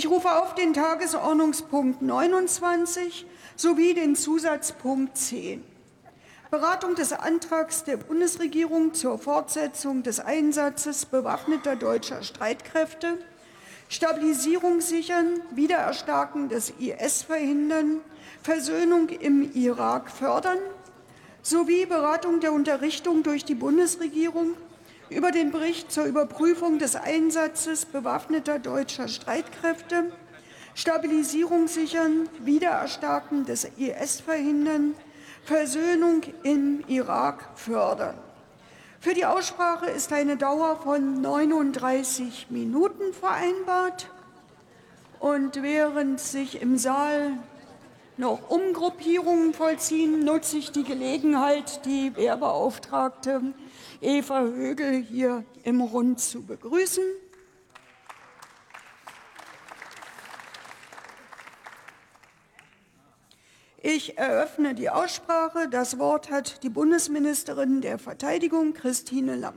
Ich rufe auf den Tagesordnungspunkt 29 sowie den Zusatzpunkt 10. Beratung des Antrags der Bundesregierung zur Fortsetzung des Einsatzes bewaffneter deutscher Streitkräfte, Stabilisierung sichern, Wiedererstarken des IS verhindern, Versöhnung im Irak fördern sowie Beratung der Unterrichtung durch die Bundesregierung über den Bericht zur Überprüfung des Einsatzes bewaffneter deutscher Streitkräfte, Stabilisierung sichern, Wiedererstarken des IS verhindern, Versöhnung im Irak fördern. Für die Aussprache ist eine Dauer von 39 Minuten vereinbart. Und während sich im Saal noch Umgruppierungen vollziehen, nutze ich die Gelegenheit, die Wehrbeauftragte Eva Högel hier im Rund zu begrüßen. Ich eröffne die Aussprache. Das Wort hat die Bundesministerin der Verteidigung, Christine Lamprecht.